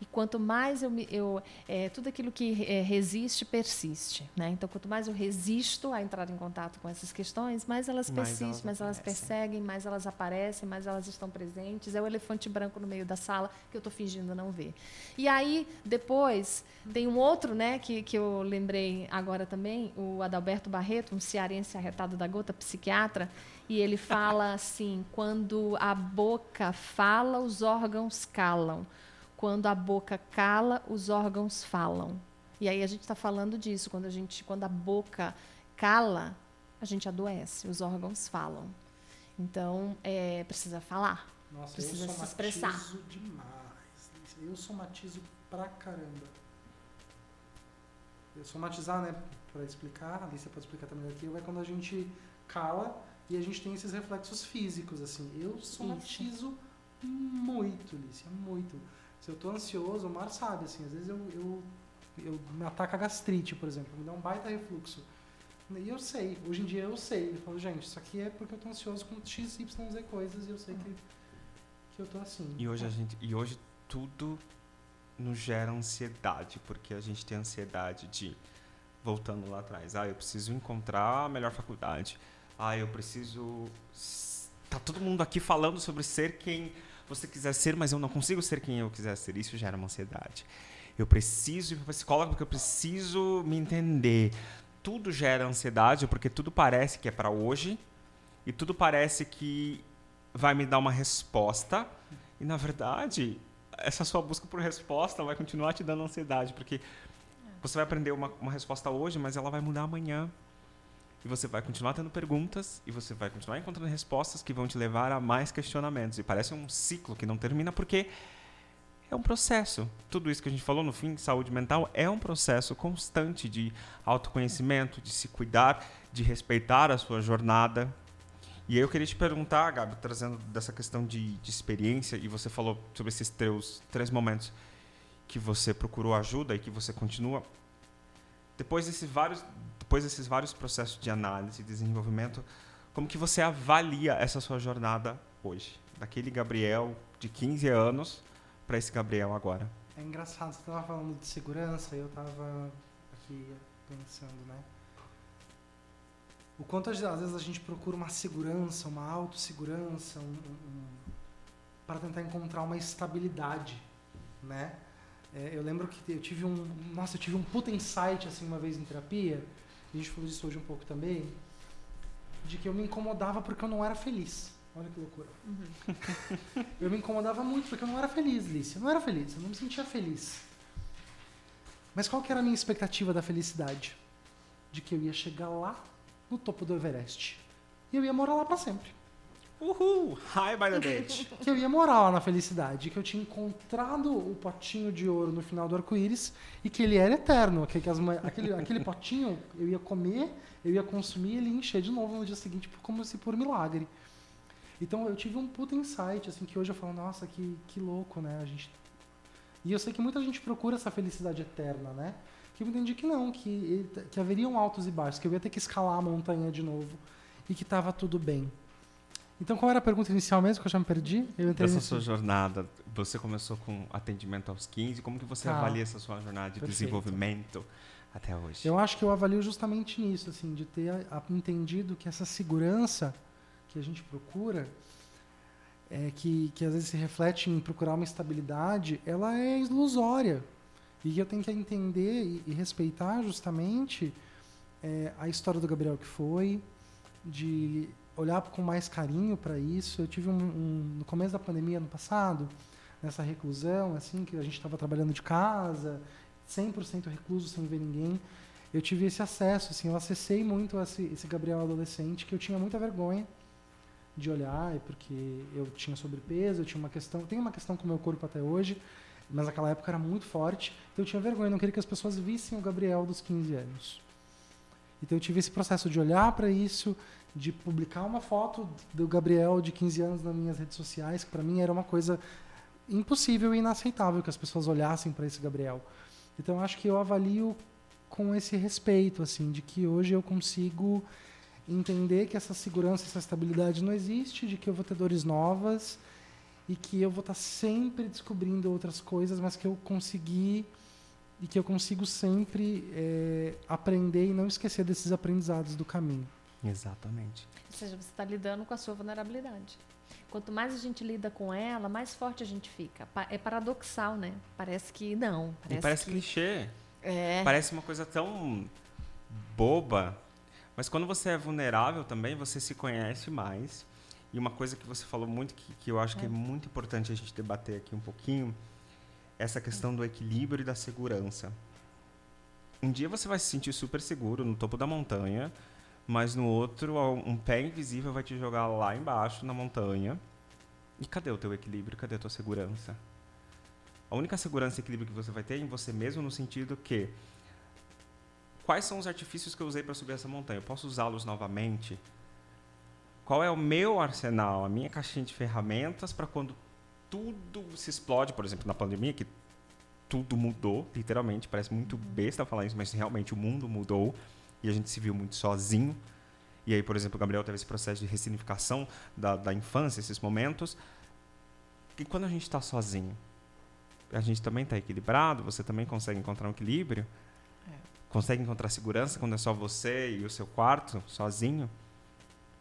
E quanto mais eu, eu é, tudo aquilo que é, resiste persiste, né? Então quanto mais eu resisto a entrar em contato com essas questões, mais elas mais persistem, elas mais elas perseguem, mais elas aparecem, mais elas estão presentes. É o elefante branco no meio da sala que eu estou fingindo não ver. E aí depois tem um outro, né? Que, que eu lembrei agora também, o Adalberto Barreto, um cearense arretado da gota, psiquiatra. E ele fala assim: quando a boca fala, os órgãos calam quando a boca cala, os órgãos falam. E aí a gente está falando disso, quando a gente, quando a boca cala, a gente adoece, os órgãos falam. Então, é, precisa falar, Nossa, precisa se expressar. Eu demais. Eu somatizo pra caramba. Eu somatizar, né, para explicar, a Alicia pode explicar também aqui, é quando a gente cala e a gente tem esses reflexos físicos, assim. Eu somatizo Isso. muito, Alicia, muito. Se eu tô ansioso, o Mar sabe, assim, às vezes eu, eu, eu me ataca a gastrite, por exemplo, me dá um baita refluxo. E eu sei, hoje em dia eu sei. Eu falo, gente, isso aqui é porque eu tô ansioso com X, Y, Z coisas e eu sei que, que eu tô assim. E hoje, a gente, e hoje tudo nos gera ansiedade, porque a gente tem ansiedade de, voltando lá atrás, ah, eu preciso encontrar a melhor faculdade. Ah, eu preciso. Tá todo mundo aqui falando sobre ser quem você quiser ser, mas eu não consigo ser quem eu quiser ser. Isso gera uma ansiedade. Eu preciso ir para psicólogo porque eu preciso me entender. Tudo gera ansiedade porque tudo parece que é para hoje e tudo parece que vai me dar uma resposta. E na verdade, essa sua busca por resposta vai continuar te dando ansiedade porque você vai aprender uma, uma resposta hoje, mas ela vai mudar amanhã. E você vai continuar tendo perguntas e você vai continuar encontrando respostas que vão te levar a mais questionamentos. E parece um ciclo que não termina porque é um processo. Tudo isso que a gente falou no fim, saúde mental, é um processo constante de autoconhecimento, de se cuidar, de respeitar a sua jornada. E aí eu queria te perguntar, Gabi, trazendo dessa questão de, de experiência, e você falou sobre esses teus três momentos que você procurou ajuda e que você continua. Depois desses vários depois desses vários processos de análise e desenvolvimento, como que você avalia essa sua jornada hoje? Daquele Gabriel de 15 anos para esse Gabriel agora. É engraçado, você estava falando de segurança e eu estava aqui pensando, né? O quanto às vezes a gente procura uma segurança, uma autossegurança, um, um, para tentar encontrar uma estabilidade, né? É, eu lembro que eu tive um, nossa, eu tive um puta insight assim uma vez em terapia, a gente falou disso hoje um pouco também, de que eu me incomodava porque eu não era feliz. Olha que loucura. Uhum. eu me incomodava muito porque eu não era feliz, Lícia. Eu não era feliz, eu não me sentia feliz. Mas qual que era a minha expectativa da felicidade? De que eu ia chegar lá no topo do Everest. E eu ia morar lá para sempre. Uhul! The beach. que eu ia morar lá na felicidade, que eu tinha encontrado o potinho de ouro no final do arco-íris e que ele era eterno. Aquele, aquele, aquele potinho eu ia comer, eu ia consumir e ele ia encher de novo no dia seguinte, como se por milagre. Então eu tive um puta insight, assim, que hoje eu falo, nossa, que, que louco, né? A gente... E eu sei que muita gente procura essa felicidade eterna, né? Que eu entendi que não, que, que haveriam altos e baixos, que eu ia ter que escalar a montanha de novo e que estava tudo bem. Então, qual era a pergunta inicial mesmo que eu já me perdi? Eu Dessa nesse... sua jornada, você começou com atendimento aos 15, como que você tá. avalia essa sua jornada de Perfeito. desenvolvimento até hoje? Eu acho que eu avalio justamente nisso, assim, de ter a, a, entendido que essa segurança que a gente procura, é, que, que às vezes se reflete em procurar uma estabilidade, ela é ilusória. E eu tenho que entender e, e respeitar justamente é, a história do Gabriel que foi, de olhar com mais carinho para isso. Eu tive um, um, no começo da pandemia ano passado, nessa reclusão, assim, que a gente estava trabalhando de casa, 100% recluso, sem ver ninguém. Eu tive esse acesso, assim, eu acessei muito esse, esse Gabriel adolescente, que eu tinha muita vergonha de olhar, porque eu tinha sobrepeso, eu tinha uma questão, tenho uma questão com o meu corpo até hoje, mas naquela época era muito forte, então eu tinha vergonha, não queria que as pessoas vissem o Gabriel dos 15 anos. Então eu tive esse processo de olhar para isso, de publicar uma foto do Gabriel de 15 anos nas minhas redes sociais, que para mim era uma coisa impossível e inaceitável que as pessoas olhassem para esse Gabriel. Então acho que eu avalio com esse respeito, assim, de que hoje eu consigo entender que essa segurança, essa estabilidade não existe, de que eu vou ter dores novas e que eu vou estar sempre descobrindo outras coisas, mas que eu consegui e que eu consigo sempre é, aprender e não esquecer desses aprendizados do caminho. Exatamente. Ou seja, você está lidando com a sua vulnerabilidade. Quanto mais a gente lida com ela, mais forte a gente fica. É paradoxal, né? Parece que não. Parece, parece que... clichê. É. Parece uma coisa tão boba. Mas quando você é vulnerável também, você se conhece mais. E uma coisa que você falou muito, que, que eu acho é. que é muito importante a gente debater aqui um pouquinho, essa questão do equilíbrio e da segurança. Um dia você vai se sentir super seguro no topo da montanha, mas no outro, um pé invisível vai te jogar lá embaixo na montanha. E cadê o teu equilíbrio? Cadê a tua segurança? A única segurança e equilíbrio que você vai ter é em você mesmo no sentido que quais são os artifícios que eu usei para subir essa montanha? Eu posso usá-los novamente? Qual é o meu arsenal, a minha caixinha de ferramentas para quando tudo se explode, por exemplo, na pandemia, que tudo mudou, literalmente, parece muito besta falar isso, mas realmente o mundo mudou e a gente se viu muito sozinho. E aí, por exemplo, o Gabriel teve esse processo de ressignificação da, da infância, esses momentos. E quando a gente está sozinho, a gente também está equilibrado? Você também consegue encontrar um equilíbrio? É. Consegue encontrar segurança quando é só você e o seu quarto, sozinho?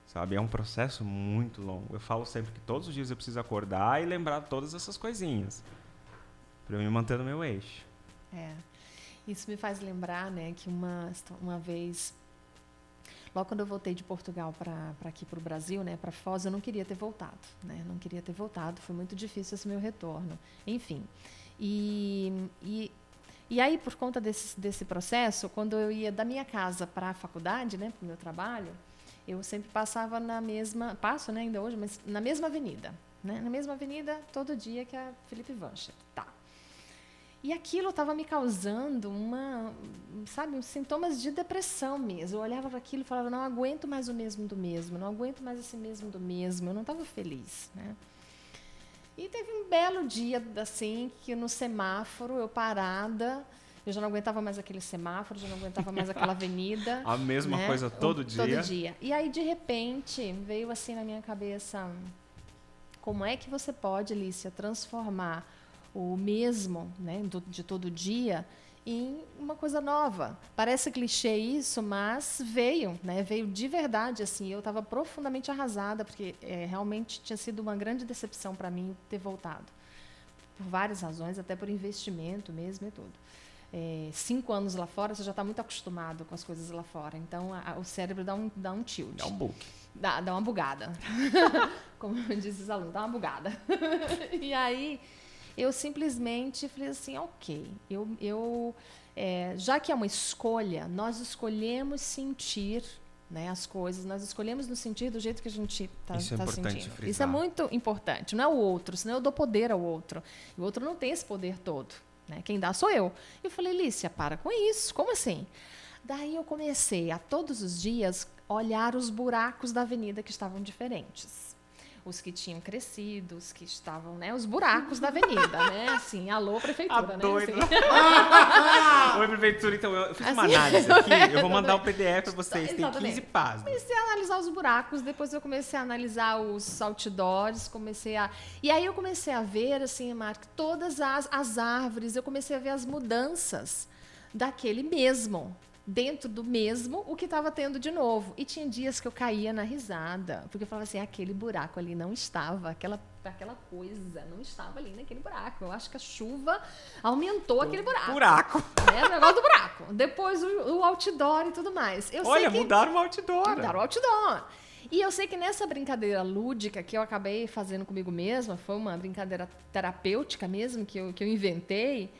Sabe? É um processo muito longo. Eu falo sempre que todos os dias eu preciso acordar e lembrar todas essas coisinhas para eu me manter no meu eixo. É. Isso me faz lembrar, né, que uma, uma vez, logo quando eu voltei de Portugal para aqui para o Brasil, né, para Foz, eu não queria ter voltado, né, não queria ter voltado, foi muito difícil esse meu retorno, enfim. E, e, e aí, por conta desse, desse processo, quando eu ia da minha casa para a faculdade, né, para o meu trabalho, eu sempre passava na mesma, passo né, ainda hoje, mas na mesma avenida, né, na mesma avenida todo dia que a Felipe Vancha. Tá. E aquilo estava me causando uma, sabe, uns sintomas de depressão mesmo. Eu olhava para aquilo e falava, não aguento mais o mesmo do mesmo, não aguento mais esse mesmo do mesmo. Eu não estava feliz, né? E teve um belo dia, assim, que no semáforo, eu parada, eu já não aguentava mais aquele semáforo, já não aguentava mais aquela avenida. A mesma né? coisa todo dia? Todo dia. E aí, de repente, veio assim na minha cabeça, como é que você pode, Lícia, transformar o mesmo né, do, de todo dia em uma coisa nova. Parece clichê isso, mas veio, né? Veio de verdade assim. Eu estava profundamente arrasada porque é, realmente tinha sido uma grande decepção para mim ter voltado, por várias razões, até por investimento mesmo e tudo. É, cinco anos lá fora, você já está muito acostumado com as coisas lá fora. Então, a, o cérebro dá um, dá um tilt. Dá um bug. Dá, dá uma bugada. Como dizem os alunos, dá uma bugada. e aí, eu simplesmente falei assim, ok, eu, eu é, já que é uma escolha, nós escolhemos sentir né, as coisas, nós escolhemos nos sentir do jeito que a gente está Isso é tá sentindo. frisar. Isso é muito importante, não é o outro, senão eu dou poder ao outro. E o outro não tem esse poder todo. Né? Quem dá sou eu. E eu falei, Lícia, para com isso. Como assim? Daí eu comecei a todos os dias olhar os buracos da avenida que estavam diferentes os que tinham crescido, os que estavam, né, os buracos da avenida, né? Assim, alô prefeitura, A né? doida. Assim. Oi, prefeitura, então eu fiz uma Assim, análise aqui, eu vou mandar um PDF para vocês, tem Exatamente. 15 páginas. Comecei a analisar os buracos, depois eu comecei a analisar os outdoors, comecei a. E aí eu comecei a ver, assim, Marco, todas as, as árvores, eu comecei a ver as mudanças daquele mesmo. Dentro do mesmo, o que estava tendo de novo. E tinha dias que eu caía na risada, porque eu falava assim: aquele buraco ali não estava, aquela, aquela coisa não estava ali naquele buraco. Eu acho que a chuva aumentou aquele buraco. Buraco. Né? O negócio do buraco. Depois o, o outdoor e tudo mais. Eu sei Olha, que- mudaram o outdoor. Mudaram o outdoor. E eu sei que nessa brincadeira lúdica que eu acabei fazendo comigo mesma, foi uma brincadeira terapêutica mesmo que eu, que eu inventei,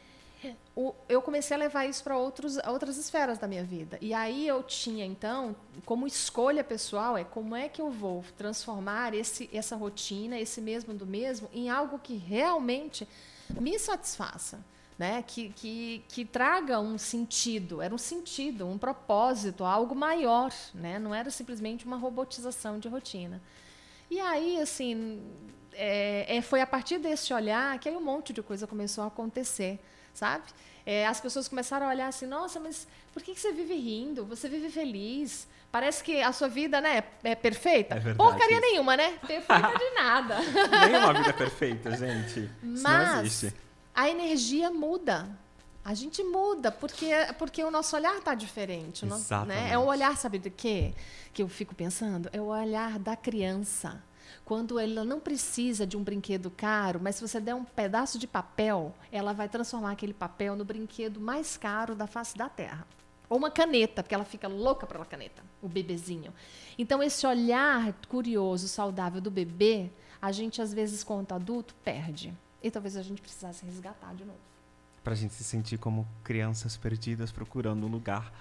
o- eu comecei a levar isso para outras esferas da minha vida. E aí eu tinha, então, como escolha pessoal, é como é que eu vou transformar esse, essa rotina, esse mesmo do mesmo, em algo que realmente me satisfaça. Né? Que, que, que traga um sentido, era um sentido, um propósito, algo maior, né? não era simplesmente uma robotização de rotina. E aí, assim, é, é, foi a partir desse olhar que aí um monte de coisa começou a acontecer, sabe? É, as pessoas começaram a olhar assim, nossa, mas por que, que você vive rindo? Você vive feliz? Parece que a sua vida, né, é perfeita? É verdade Porcaria isso. nenhuma, né? Perfeita de nada. Nenhuma vida perfeita, gente. Isso não Mas existe. a energia muda. A gente muda porque, porque o nosso olhar está diferente. Exatamente. né? É o olhar, sabe do quê? Que eu fico pensando? É o olhar da criança. Quando ela não precisa de um brinquedo caro, mas se você der um pedaço de papel, ela vai transformar aquele papel no brinquedo mais caro da face da Terra. Ou uma caneta, porque ela fica louca pela caneta, o bebezinho. Então, esse olhar curioso, saudável do bebê, a gente, às vezes, quanto adulto, perde. E talvez a gente precisasse resgatar de novo. Pra gente se sentir como crianças perdidas procurando um lugar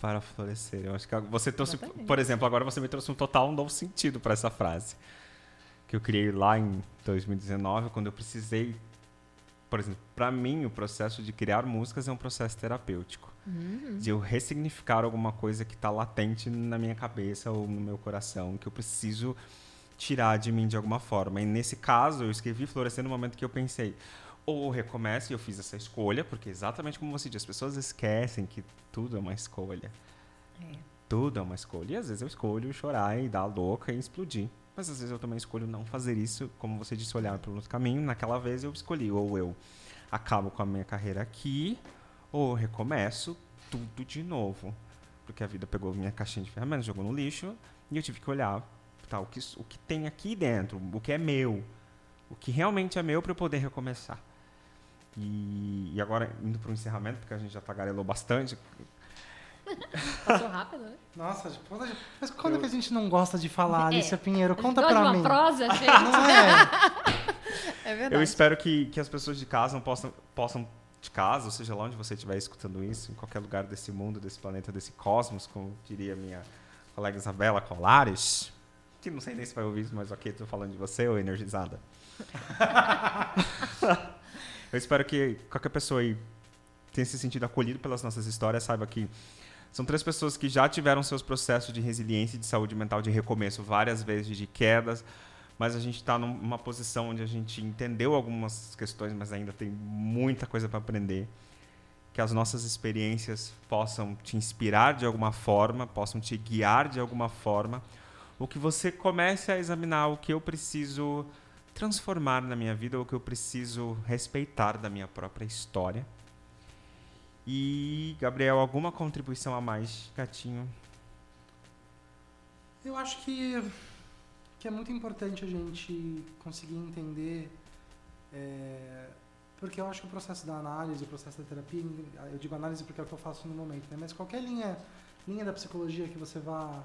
para florescer. Eu acho que você trouxe, Exatamente. por exemplo, agora você me trouxe um total novo sentido para essa frase. Que eu criei lá em 2019, quando eu precisei. Por exemplo, para mim, o processo de criar músicas é um processo terapêutico. De eu ressignificar alguma coisa que está latente na minha cabeça ou no meu coração, que eu preciso tirar de mim de alguma forma. E nesse caso, eu escrevi Florescer no momento que eu pensei, ou recomeço, e eu fiz essa escolha, porque exatamente como você disse, as pessoas esquecem que tudo é uma escolha. Tudo é uma escolha. E às vezes eu escolho chorar e dar louca e explodir. Mas às vezes eu também escolho não fazer isso, como você disse, olhar para outro caminho. Naquela vez eu escolhi, ou eu acabo com a minha carreira aqui, ou recomeço tudo de novo. Porque a vida pegou minha caixinha de ferramentas, jogou no lixo, e eu tive que olhar tá, o, que, o que tem aqui dentro, o que é meu, o que realmente é meu para eu poder recomeçar. E, e agora, indo para o encerramento, porque a gente já tagarelou bastante, Passou rápido, né? Nossa, quando gente- mas quando que a gente não gosta de falar, É. Alicia Pinheiro? Conta pra de uma mim. prosa, gente? Não é? É verdade. Eu espero que, que as pessoas de casa possam, possam, de casa, ou seja lá onde você estiver escutando isso, em qualquer lugar desse mundo, desse planeta, desse cosmos, como diria minha colega Isabela Colares, que não sei nem se vai ouvir isso, mas ok, estou falando de você, ou energizada. Eu espero que qualquer pessoa aí tenha se sentido acolhido pelas nossas histórias, saiba que são três pessoas que já tiveram seus processos de resiliência e de saúde mental de recomeço várias vezes, de quedas, mas a gente está numa posição onde a gente entendeu algumas questões, mas ainda tem muita coisa para aprender. Que as nossas experiências possam te inspirar de alguma forma, possam te guiar de alguma forma, ou que você comece a examinar o que eu preciso transformar na minha vida ou o que eu preciso respeitar da minha própria história. E, Gabriel, alguma contribuição a mais, gatinho? Eu acho que, que é muito importante a gente conseguir entender. É, porque eu acho que o processo da análise, o processo da terapia, eu digo análise porque é o que eu faço no momento, né? mas qualquer linha, linha da psicologia que você vá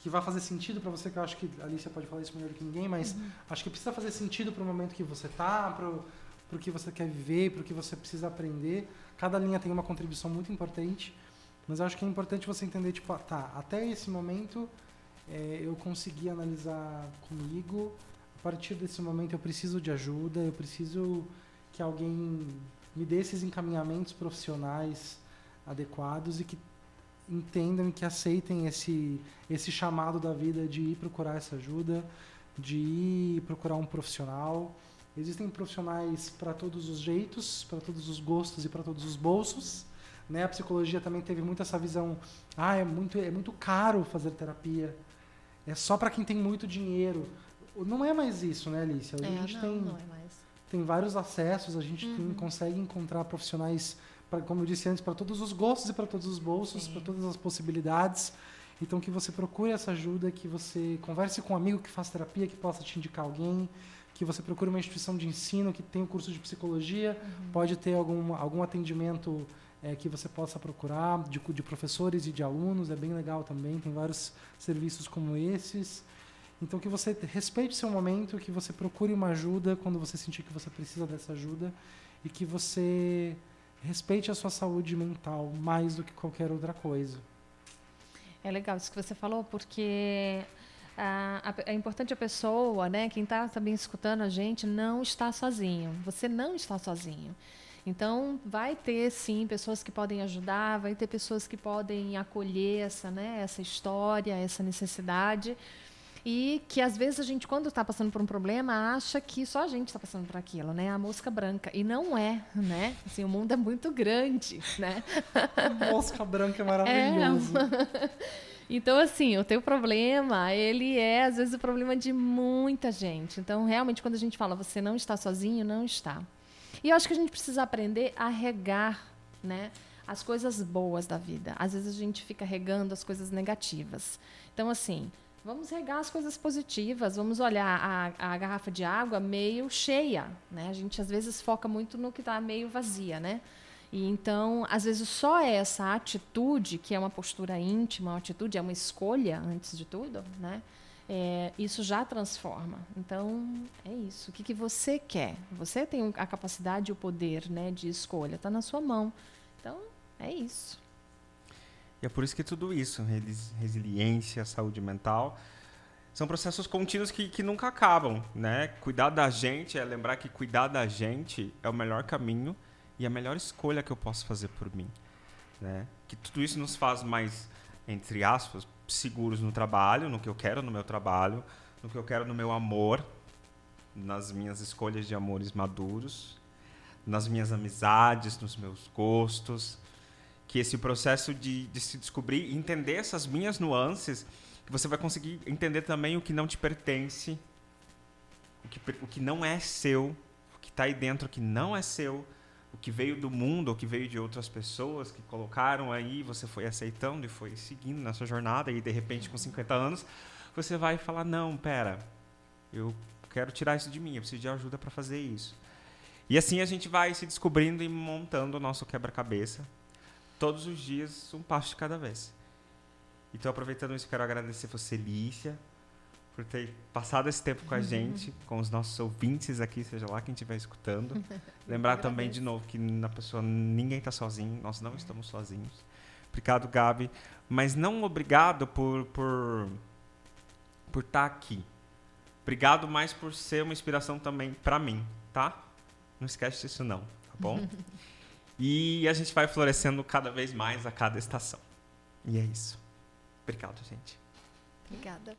que vai fazer sentido para você, que eu acho que a Alicia pode falar isso melhor do que ninguém, mas uhum. acho que precisa fazer sentido para o momento que você tá, para o que você quer viver, para o que você precisa aprender. Cada linha tem uma contribuição muito importante, mas acho que é importante você entender, tipo, ah, tá, até esse momento é, eu consegui analisar comigo, a partir desse momento eu preciso de ajuda, eu preciso que alguém me dê esses encaminhamentos profissionais adequados e que entendam e que aceitem esse, esse chamado da vida de ir procurar essa ajuda, de ir procurar um profissional. Existem profissionais para todos os jeitos, para todos os gostos e para todos os bolsos. Né? A psicologia também teve muito essa visão, ah, é muito, é muito caro fazer terapia, é só para quem tem muito dinheiro. Não é mais isso, né, Alicia? Hoje é, a gente não, tem, não é tem vários acessos, a gente uhum. tem, consegue encontrar profissionais pra, como eu disse antes, para todos os gostos e para todos os bolsos, para todas as possibilidades. Então, que você procure essa ajuda, que você converse com um amigo que faz terapia, que possa te indicar alguém, que você procure uma instituição de ensino que tem um curso de psicologia, uhum. pode ter algum, algum atendimento é, que você possa procurar, de, de professores e de alunos, é bem legal também, tem vários serviços como esses. Então, que você respeite seu momento, que você procure uma ajuda quando você sentir que você precisa dessa ajuda e que você respeite a sua saúde mental mais do que qualquer outra coisa. É legal isso que você falou, porque é importante a pessoa, né, quem está também escutando a gente, não está sozinho. Você não está sozinho. Então, vai ter sim pessoas que podem ajudar, vai ter pessoas que podem acolher essa, né, essa história, essa necessidade e que às vezes a gente, quando está passando por um problema, acha que só a gente está passando por aquilo, né? A mosca branca. E não é, né? Assim, o mundo é muito grande, né? mosca branca é maravilhoso. É. Então, assim, o teu problema, ele é, às vezes, o problema de muita gente. Então, realmente, quando a gente fala você não está sozinho, não está. E eu acho que a gente precisa aprender a regar, né? As coisas boas da vida. Às vezes a gente fica regando as coisas negativas. Então, assim, Vamos regar as coisas positivas, vamos olhar a, a garrafa de água meio cheia, né? A gente às vezes foca muito no que está meio vazia, né? E então, às vezes só essa atitude, que é uma postura íntima, uma atitude é uma escolha antes de tudo, né? É, isso já transforma. Então, é isso. O que, que você quer? Você tem a capacidade e o poder né, de escolha, está na sua mão. Então, é isso. E é por isso que tudo isso, resiliência, saúde mental, são processos contínuos que, que nunca acabam, né? Cuidar da gente é lembrar que cuidar da gente é o melhor caminho e a melhor escolha que eu posso fazer por mim, né? Que tudo isso nos faz mais, entre aspas, seguros no trabalho, no que eu quero no meu trabalho, no que eu quero no meu amor, nas minhas escolhas de amores maduros, nas minhas amizades, nos meus gostos, que esse processo de, de se descobrir e entender essas minhas nuances, que você vai conseguir entender também o que não te pertence, o que, o que não é seu, o que está aí dentro que não é seu, o que veio do mundo, o que veio de outras pessoas que colocaram aí, você foi aceitando e foi seguindo nessa jornada e de repente com 50 anos, você vai falar: "Não, pera. Eu quero tirar isso de mim, eu preciso de ajuda para fazer isso". E assim a gente vai se descobrindo e montando o nosso quebra-cabeça todos os dias, um passo de cada vez. Então, aproveitando isso, quero agradecer você, Lícia, por ter passado esse tempo com a gente, com os nossos ouvintes aqui, seja lá quem estiver escutando. Lembrar também, de novo, que na pessoa ninguém está sozinho, nós não estamos sozinhos. Obrigado, Gabi. Mas não obrigado por por por estar tá aqui. Obrigado mais por ser uma inspiração também para mim, tá? Não esquece disso não, tá bom? E a gente vai florescendo cada vez mais a cada estação. E é isso. Obrigado, gente. Obrigada.